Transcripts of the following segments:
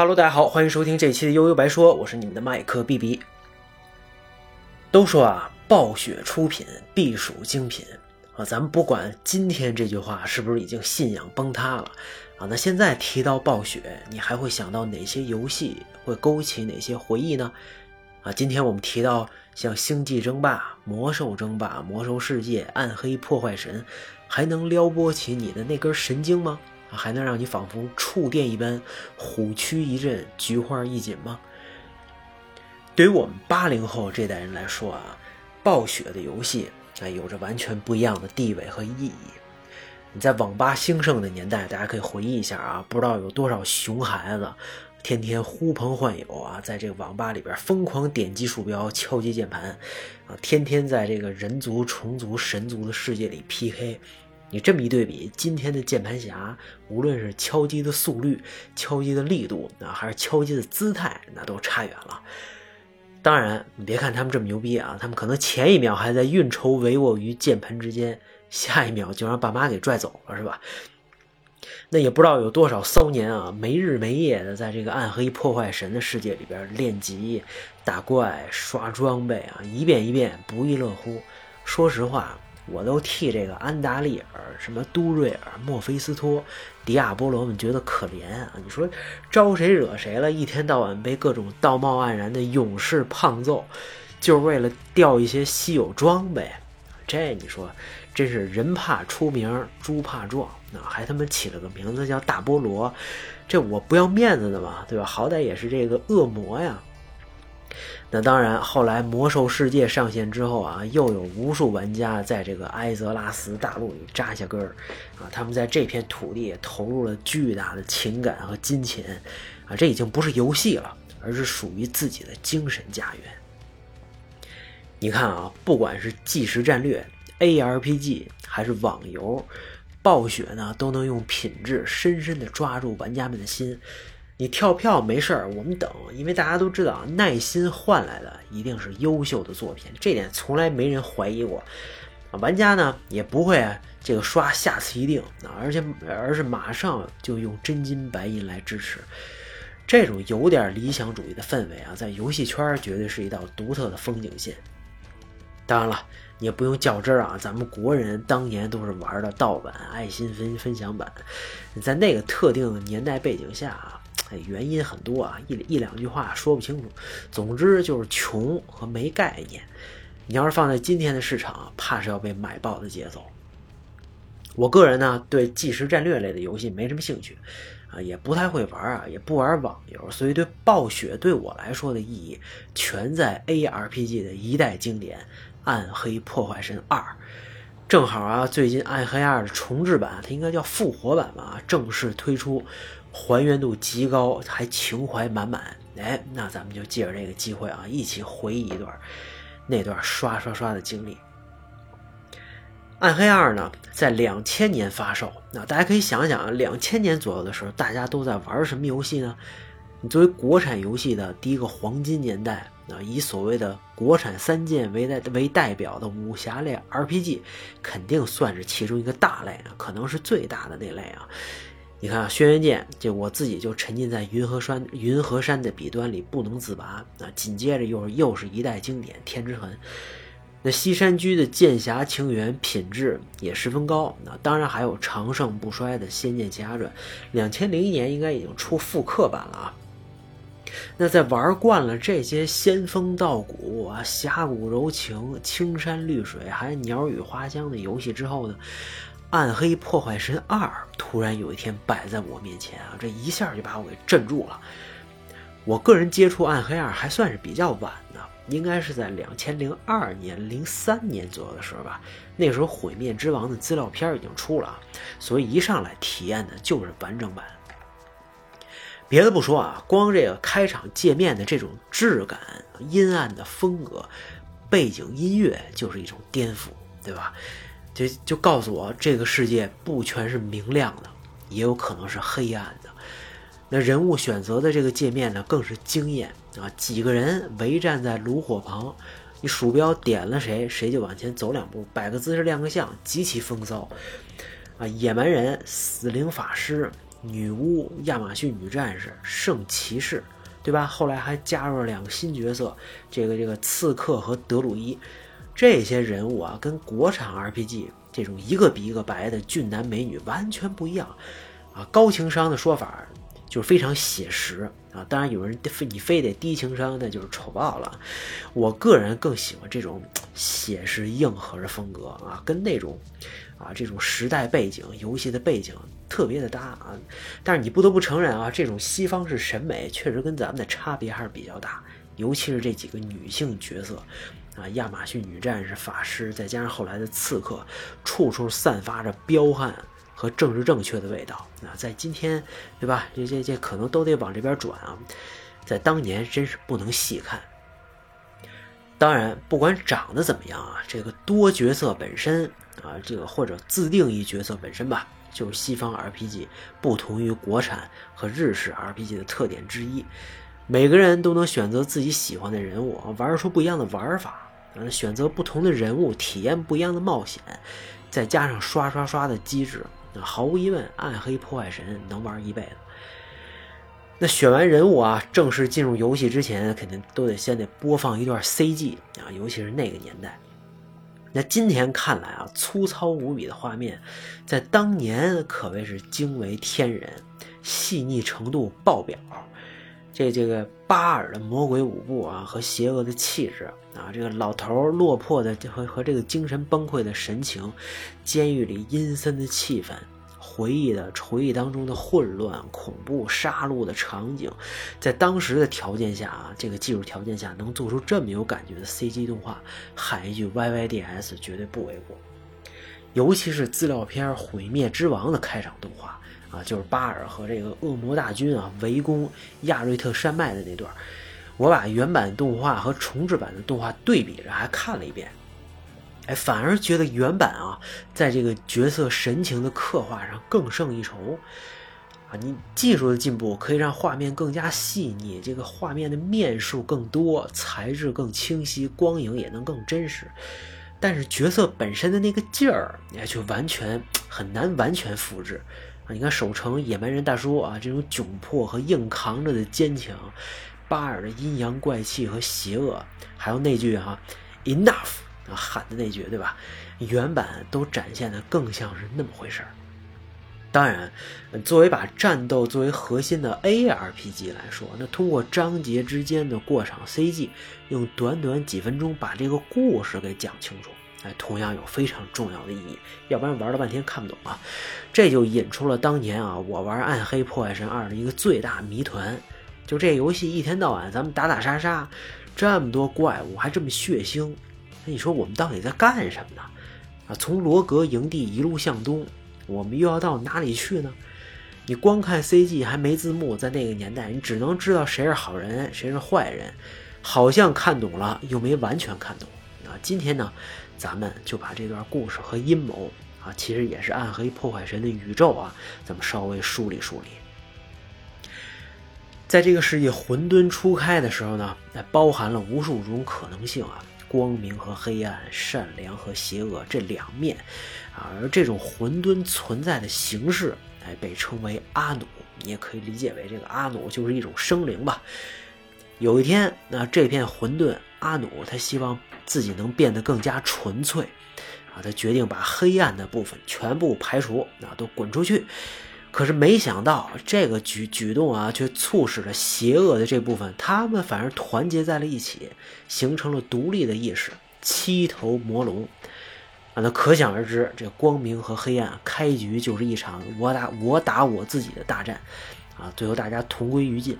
哈喽大家好，欢迎收听这期的悠悠白说，我是你们的麦克 B B。都说啊，暴雪出品必属精品啊，咱们不管今天这句话是不是已经信仰崩塌了啊，那现在提到暴雪，你还会想到哪些游戏，会勾起哪些回忆呢？啊，今天我们提到像《星际争霸》《魔兽争霸》《魔兽世界》《暗黑破坏神》，还能撩拨起你的那根神经吗？还能让你仿佛触电一般，虎躯一震，菊花一紧吗？对于我们八零后这代人来说啊，暴雪的游戏啊，有着完全不一样的地位和意义。你在网吧兴盛的年代，大家可以回忆一下啊，不知道有多少熊孩子天天呼朋唤友啊，在这个网吧里边疯狂点击鼠标、敲击键盘啊，天天在这个人族、虫族、神族的世界里 PK。你这么一对比，今天的键盘侠，无论是敲击的速率、敲击的力度啊，还是敲击的姿态，那都差远了。当然，你别看他们这么牛逼啊，他们可能前一秒还在运筹帷幄于键盘之间，下一秒就让爸妈给拽走了，是吧？那也不知道有多少骚年啊，没日没夜的在这个暗黑破坏神的世界里边练级、打怪、刷装备啊，一遍一遍不亦乐乎。说实话。我都替这个安达利尔、什么都瑞尔、墨菲斯托、迪亚波罗们觉得可怜啊！你说招谁惹谁了？一天到晚被各种道貌岸然的勇士胖揍，就是为了掉一些稀有装备。这你说真是人怕出名，猪怕壮，那还他妈起了个名字叫大菠萝，这我不要面子的嘛，对吧？好歹也是这个恶魔呀。那当然，后来《魔兽世界》上线之后啊，又有无数玩家在这个埃泽拉斯大陆里扎下根儿，啊，他们在这片土地投入了巨大的情感和金钱，啊，这已经不是游戏了，而是属于自己的精神家园。你看啊，不管是即时战略、ARPG 还是网游，暴雪呢都能用品质深深的抓住玩家们的心。你跳票没事儿，我们等，因为大家都知道，耐心换来的一定是优秀的作品，这点从来没人怀疑过。啊玩家呢也不会这个刷下次一定啊，而且而是马上就用真金白银来支持。这种有点理想主义的氛围啊，在游戏圈绝对是一道独特的风景线。当然了，你也不用较真儿啊，咱们国人当年都是玩的盗版爱心分分享版，在那个特定的年代背景下啊。哎原因很多啊，一一两句话说不清楚。总之就是穷和没概念。你要是放在今天的市场，怕是要被买爆的节奏。我个人呢，对即时战略类的游戏没什么兴趣，啊，也不太会玩啊，也不玩网游，所以对暴雪对我来说的意义，全在 ARPG 的一代经典《暗黑破坏神二》。正好啊，最近《暗黑二》的重置版，它应该叫复活版吧，正式推出。还原度极高，还情怀满满。哎，那咱们就借着这个机会啊，一起回忆一段那段刷刷刷的经历。暗黑二呢，在两千年发售。那大家可以想想啊，两千年左右的时候，大家都在玩什么游戏呢？你作为国产游戏的第一个黄金年代啊，以所谓的国产三剑为代为代表的武侠类 RPG，肯定算是其中一个大类啊，可能是最大的那类啊。你看啊，轩辕剑，就我自己就沉浸在云和山云和山的笔端里不能自拔啊。紧接着又又是一代经典《天之痕》，那西山居的剑侠情缘品质也十分高。那当然还有长盛不衰的《仙剑奇侠传》，两千零一年应该已经出复刻版了啊。那在玩惯了这些仙风道骨啊、侠骨柔情、青山绿水，还鸟语花香的游戏之后呢？《暗黑破坏神二》突然有一天摆在我面前啊，这一下就把我给镇住了。我个人接触《暗黑二》还算是比较晚的，应该是在两千零二年、零三年左右的时候吧。那时候《毁灭之王》的资料片已经出了，所以一上来体验的就是完整版。别的不说啊，光这个开场界面的这种质感、阴暗的风格、背景音乐就是一种颠覆，对吧？就就告诉我，这个世界不全是明亮的，也有可能是黑暗的。那人物选择的这个界面呢，更是惊艳啊！几个人围站在炉火旁，你鼠标点了谁，谁就往前走两步，摆个姿势，亮个相，极其风骚啊！野蛮人、死灵法师、女巫、亚马逊女战士、圣骑士，对吧？后来还加入了两个新角色，这个这个刺客和德鲁伊，这些人物啊，跟国产 RPG 这种一个比一个白的俊男美女完全不一样啊！高情商的说法就是非常写实啊！当然有人非你非得低情商，那就是丑爆了。我个人更喜欢这种写实硬核的风格啊，跟那种。啊，这种时代背景、游戏的背景特别的搭啊，但是你不得不承认啊，这种西方式审美确实跟咱们的差别还是比较大，尤其是这几个女性角色，啊，亚马逊女战士、法师，再加上后来的刺客，处处散发着彪悍和政治正确的味道。啊，在今天，对吧？这这这可能都得往这边转啊，在当年真是不能细看。当然，不管长得怎么样啊，这个多角色本身啊，这个或者自定义角色本身吧，就是西方 RPG 不同于国产和日式 RPG 的特点之一。每个人都能选择自己喜欢的人物，玩出不一样的玩法，选择不同的人物，体验不一样的冒险，再加上刷刷刷的机制，那毫无疑问，暗黑破坏神能玩一辈子。那选完人物啊，正式进入游戏之前，肯定都得先得播放一段 CG 啊，尤其是那个年代。那今天看来啊，粗糙无比的画面，在当年可谓是惊为天人，细腻程度爆表。这这个巴尔的魔鬼舞步啊，和邪恶的气质啊，这个老头落魄的和和这个精神崩溃的神情，监狱里阴森的气氛。回忆的回忆当中的混乱、恐怖、杀戮的场景，在当时的条件下啊，这个技术条件下能做出这么有感觉的 CG 动画，喊一句 YYDS 绝对不为过。尤其是资料片《毁灭之王》的开场动画啊，就是巴尔和这个恶魔大军啊围攻亚瑞特山脉的那段，我把原版动画和重制版的动画对比着还看了一遍。哎，反而觉得原版啊，在这个角色神情的刻画上更胜一筹，啊，你技术的进步可以让画面更加细腻，这个画面的面数更多，材质更清晰，光影也能更真实。但是角色本身的那个劲儿，哎，却完全很难完全复制！你看守城野蛮人大叔啊，这种窘迫和硬扛着的坚强，巴尔的阴阳怪气和邪恶，还有那句哈，enough。喊的那句，对吧？原版都展现的更像是那么回事儿。当然，作为把战斗作为核心的 ARPG 来说，那通过章节之间的过场 CG，用短短几分钟把这个故事给讲清楚，哎，同样有非常重要的意义。要不然玩了半天看不懂啊。这就引出了当年啊，我玩《暗黑破坏神二》的一个最大谜团，就这游戏一天到晚咱们打打杀杀，这么多怪物还这么血腥。那你说我们到底在干什么呢？啊，从罗格营地一路向东，我们又要到哪里去呢？你光看 CG 还没字幕，在那个年代，你只能知道谁是好人，谁是坏人，好像看懂了，又没完全看懂。啊，今天呢，咱们就把这段故事和阴谋啊，其实也是暗黑破坏神的宇宙啊，咱们稍微梳理梳理。在这个世界混沌初开的时候呢，那包含了无数种可能性啊。光明和黑暗，善良和邪恶这两面，啊，而这种混沌存在的形式，哎，被称为阿努。你也可以理解为这个阿努就是一种生灵吧。有一天，那这片混沌，阿努他希望自己能变得更加纯粹，啊，他决定把黑暗的部分全部排除，啊，都滚出去。可是没想到，这个举举动啊，却促使了邪恶的这部分，他们反而团结在了一起，形成了独立的意识——七头魔龙。啊，那可想而知，这光明和黑暗开局就是一场我打我打我自己的大战，啊，最后大家同归于尽。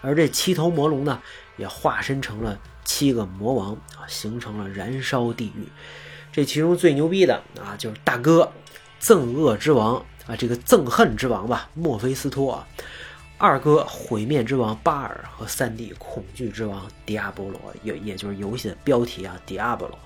而这七头魔龙呢，也化身成了七个魔王，啊，形成了燃烧地狱。这其中最牛逼的啊，就是大哥，憎恶之王。啊，这个憎恨之王吧，墨菲斯托；二哥毁灭之王巴尔和三弟恐惧之王迪亚波罗，也也就是游戏的标题啊，迪亚波罗。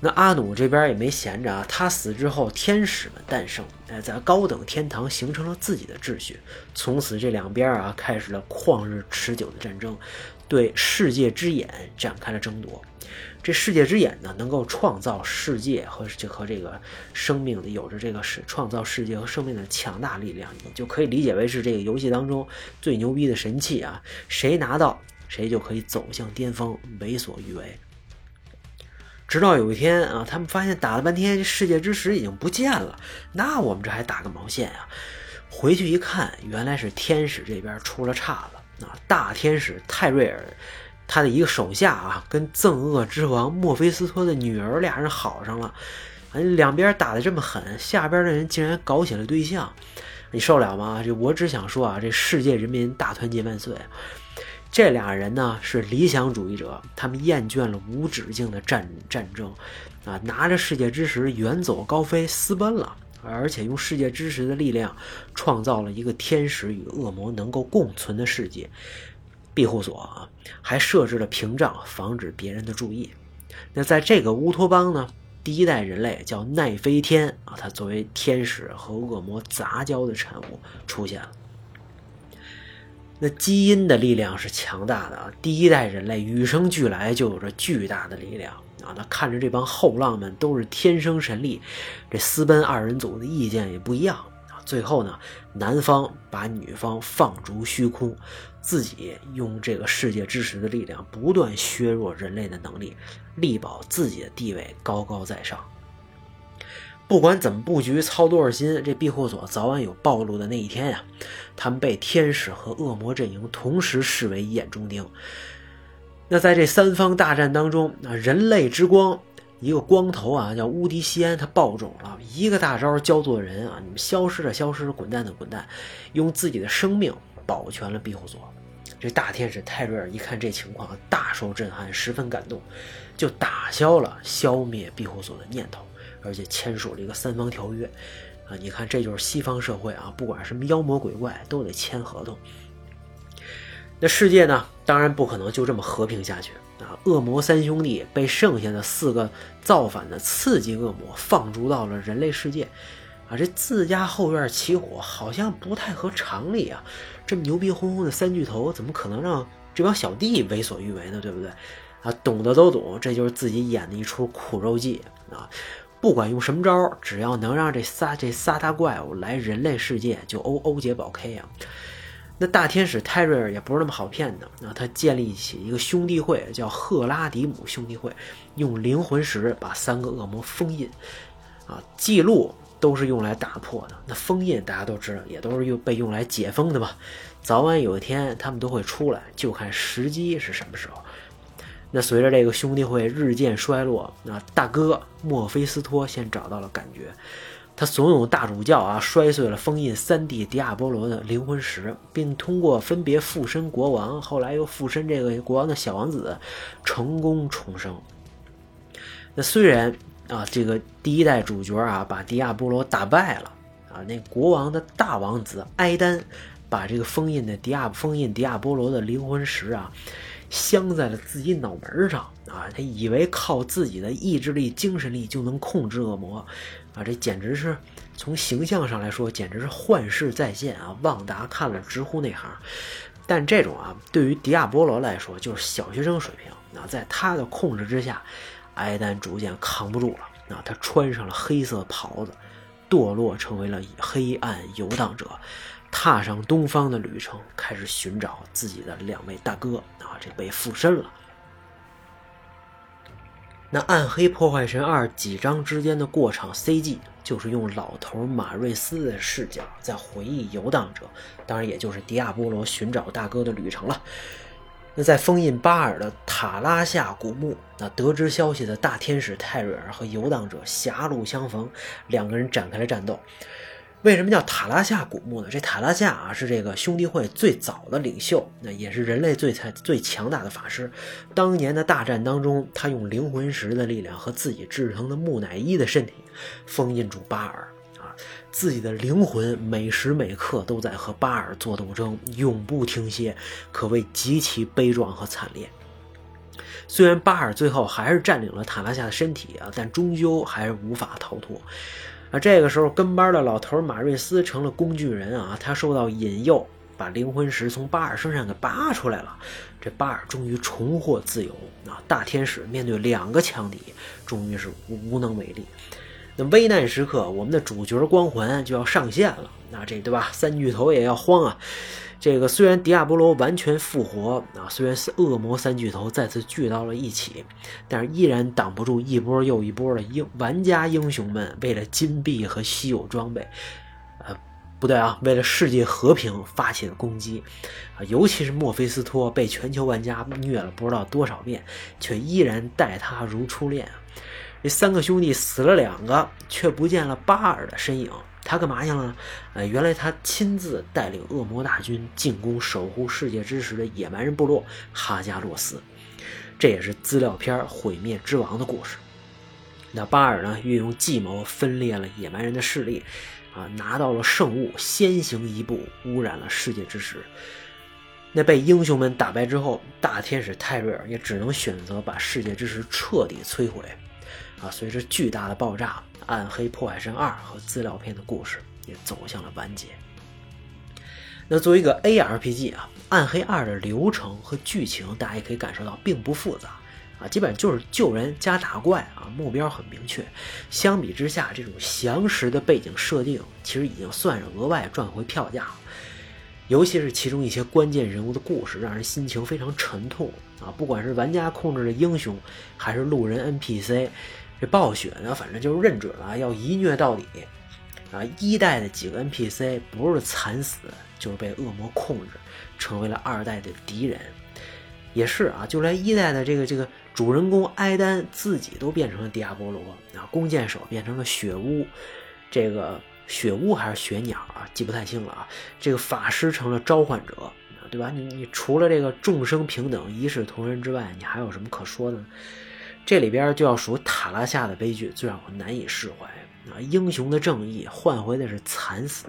那阿努这边也没闲着啊，他死之后，天使们诞生，哎，在高等天堂形成了自己的秩序。从此这两边啊，开始了旷日持久的战争，对世界之眼展开了争夺。这世界之眼呢，能够创造世界和这和这个生命的有着这个是创造世界和生命的强大力量，你就可以理解为是这个游戏当中最牛逼的神器啊！谁拿到谁就可以走向巅峰，为所欲为。直到有一天啊，他们发现打了半天，世界之石已经不见了。那我们这还打个毛线啊？回去一看，原来是天使这边出了岔子啊！大天使泰瑞尔，他的一个手下啊，跟憎恶之王墨菲斯托的女儿俩人好上了。两边打的这么狠，下边的人竟然搞起了对象，你受了吗？这我只想说啊，这世界人民大团结万岁！这俩人呢是理想主义者，他们厌倦了无止境的战战争，啊，拿着世界之石远走高飞，私奔了，而且用世界之石的力量创造了一个天使与恶魔能够共存的世界。庇护所啊，还设置了屏障，防止别人的注意。那在这个乌托邦呢，第一代人类叫奈飞天啊，他作为天使和恶魔杂交的产物出现了。那基因的力量是强大的啊！第一代人类与生俱来就有着巨大的力量啊！那看着这帮后浪们都是天生神力，这私奔二人组的意见也不一样啊！最后呢，男方把女方放逐虚空，自己用这个世界之石的力量不断削弱人类的能力，力保自己的地位高高在上。不管怎么布局，操多少心，这庇护所早晚有暴露的那一天呀！他们被天使和恶魔阵营同时视为眼中钉。那在这三方大战当中，啊，人类之光，一个光头啊，叫乌迪西安，他爆种了，一个大招教做人啊，你们消失的消失，滚蛋的滚蛋，用自己的生命保全了庇护所。这大天使泰瑞尔一看这情况，大受震撼，十分感动，就打消了消灭庇护所的念头。而且签署了一个三方条约，啊，你看这就是西方社会啊，不管什么妖魔鬼怪都得签合同。那世界呢，当然不可能就这么和平下去啊！恶魔三兄弟被剩下的四个造反的刺激恶魔放逐到了人类世界，啊，这自家后院起火好像不太合常理啊！这么牛逼哄哄的三巨头，怎么可能让这帮小弟为所欲为呢？对不对？啊，懂的都懂，这就是自己演的一出苦肉计啊！不管用什么招，只要能让这仨这仨大怪物来人类世界，就欧欧杰宝 K 啊！那大天使泰瑞尔也不是那么好骗的啊！他建立起一个兄弟会，叫赫拉迪姆兄弟会，用灵魂石把三个恶魔封印啊！记录都是用来打破的，那封印大家都知道，也都是用被用来解封的嘛。早晚有一天他们都会出来，就看时机是什么时候。那随着这个兄弟会日渐衰落，那大哥墨菲斯托先找到了感觉，他怂恿大主教啊摔碎了封印三弟迪亚波罗的灵魂石，并通过分别附身国王，后来又附身这个国王的小王子，成功重生。那虽然啊，这个第一代主角啊把迪亚波罗打败了啊，那国王的大王子埃丹把这个封印的迪亚封印迪亚波罗的灵魂石啊。镶在了自己脑门上啊！他以为靠自己的意志力、精神力就能控制恶魔啊！这简直是从形象上来说，简直是幻世再现啊！旺达看了直呼内行。但这种啊，对于迪亚波罗来说就是小学生水平啊！在他的控制之下，埃丹逐渐扛不住了啊！他穿上了黑色袍子，堕落成为了黑暗游荡者。踏上东方的旅程，开始寻找自己的两位大哥啊！这被附身了。那《暗黑破坏神二》几章之间的过场 CG，就是用老头马瑞斯的视角在回忆游荡者，当然也就是迪亚波罗寻找大哥的旅程了。那在封印巴尔的塔拉夏古墓，那得知消息的大天使泰瑞尔和游荡者狭路相逢，两个人展开了战斗。为什么叫塔拉夏古墓呢？这塔拉夏啊，是这个兄弟会最早的领袖，那也是人类最才最强大的法师。当年的大战当中，他用灵魂石的力量和自己制成的木乃伊的身体封印住巴尔啊，自己的灵魂每时每刻都在和巴尔做斗争，永不停歇，可谓极其悲壮和惨烈。虽然巴尔最后还是占领了塔拉夏的身体啊，但终究还是无法逃脱。啊，这个时候跟班的老头马瑞斯成了工具人啊，他受到引诱把灵魂石从巴尔身上给拔出来了。这巴尔终于重获自由啊！大天使面对两个强敌，终于是无能为力。那危难时刻，我们的主角光环就要上线了。那这对吧？三巨头也要慌啊！这个虽然迪亚波罗完全复活啊，虽然是恶魔三巨头再次聚到了一起，但是依然挡不住一波又一波的英玩家英雄们为了金币和稀有装备，呃，不对啊，为了世界和平发起的攻击啊！尤其是墨菲斯托被全球玩家虐了不知道多少遍，却依然待他如初恋。这三个兄弟死了两个，却不见了巴尔的身影。他干嘛去了？呃，原来他亲自带领恶魔大军进攻守护世界之石的野蛮人部落哈加洛斯。这也是资料片《毁灭之王》的故事。那巴尔呢，运用计谋分裂了野蛮人的势力，啊，拿到了圣物，先行一步污染了世界之石。那被英雄们打败之后，大天使泰瑞尔也只能选择把世界之石彻底摧毁。啊，随着巨大的爆炸，《暗黑破坏神二》和资料片的故事也走向了完结。那作为一个 ARPG 啊，《暗黑二》的流程和剧情，大家也可以感受到并不复杂啊，基本上就是救人加打怪啊，目标很明确。相比之下，这种详实的背景设定，其实已经算是额外赚回票价了。尤其是其中一些关键人物的故事，让人心情非常沉痛啊！不管是玩家控制的英雄，还是路人 NPC。这暴雪呢，反正就是认准了要一虐到底，啊，一代的几个 NPC 不是惨死，就是被恶魔控制，成为了二代的敌人。也是啊，就连一代的这个这个主人公埃丹自己都变成了迪亚波罗啊，弓箭手变成了雪巫，这个雪巫还是雪鸟啊，记不太清了啊。这个法师成了召唤者，对吧？你你除了这个众生平等、一视同仁之外，你还有什么可说的呢？这里边就要数塔拉夏的悲剧最让我难以释怀啊！英雄的正义换回的是惨死，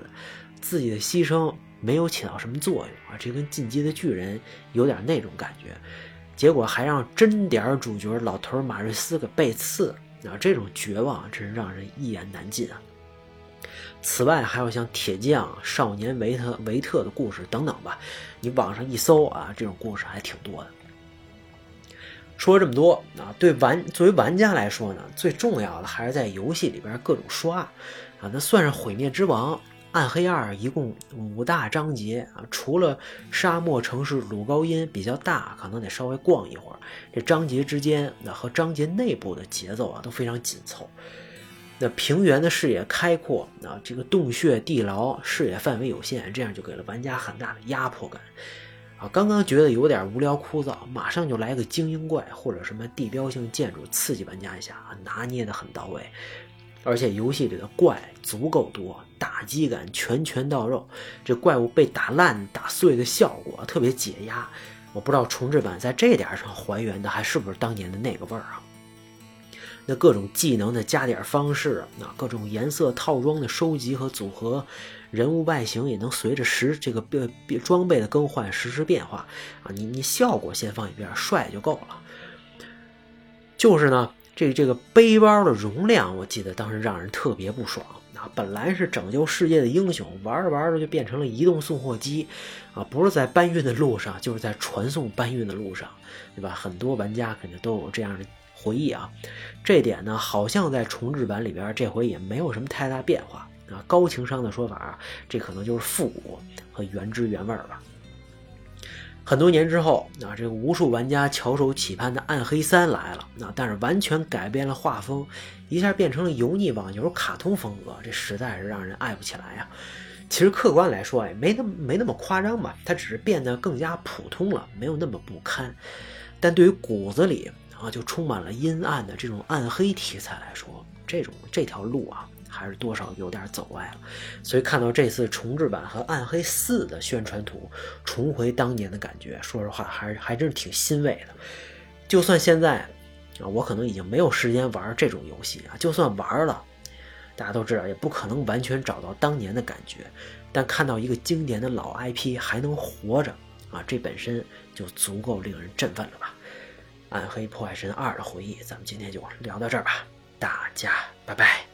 自己的牺牲没有起到什么作用啊！这跟进击的巨人有点那种感觉，结果还让真点主角老头马瑞斯给背刺啊！这种绝望真是让人一言难尽啊！此外，还有像铁匠、少年维特维特的故事等等吧，你网上一搜啊，这种故事还挺多的。说了这么多啊，对玩作为玩家来说呢，最重要的还是在游戏里边各种刷啊。那算是毁灭之王暗黑二一共五大章节啊，除了沙漠城市鲁高因比较大，可能得稍微逛一会儿。这章节之间那和章节内部的节奏啊都非常紧凑。那平原的视野开阔啊，这个洞穴地牢视野范围有限，这样就给了玩家很大的压迫感。啊，刚刚觉得有点无聊枯燥，马上就来个精英怪或者什么地标性建筑刺激玩家一下啊，拿捏的很到位。而且游戏里的怪足够多，打击感拳拳到肉，这怪物被打烂打碎的效果特别解压。我不知道重置版在这点上还原的还是不是当年的那个味儿啊？那各种技能的加点方式，那各种颜色套装的收集和组合，人物外形也能随着时这个变装备的更换实时变化啊！你你效果先放一边，帅就够了。就是呢，这这个背包的容量，我记得当时让人特别不爽啊！本来是拯救世界的英雄，玩着玩着就变成了移动送货机啊！不是在搬运的路上，就是在传送搬运的路上，对吧？很多玩家肯定都有这样的。回忆啊，这点呢，好像在重置版里边，这回也没有什么太大变化啊。高情商的说法啊，这可能就是复古和原汁原味吧。很多年之后啊，这个无数玩家翘首企盼的《暗黑三》来了，那但是完全改变了画风，一下变成了油腻网游卡通风格，这实在是让人爱不起来呀。其实客观来说，也没那么没那么夸张吧，它只是变得更加普通了，没有那么不堪。但对于骨子里，啊，就充满了阴暗的这种暗黑题材来说，这种这条路啊，还是多少有点走歪了。所以看到这次重置版和《暗黑四》的宣传图，重回当年的感觉，说实话，还是还真是挺欣慰的。就算现在啊，我可能已经没有时间玩这种游戏啊，就算玩了，大家都知道，也不可能完全找到当年的感觉。但看到一个经典的老 IP 还能活着啊，这本身就足够令人振奋了吧。《暗黑破坏神二》的回忆，咱们今天就聊到这儿吧，大家拜拜。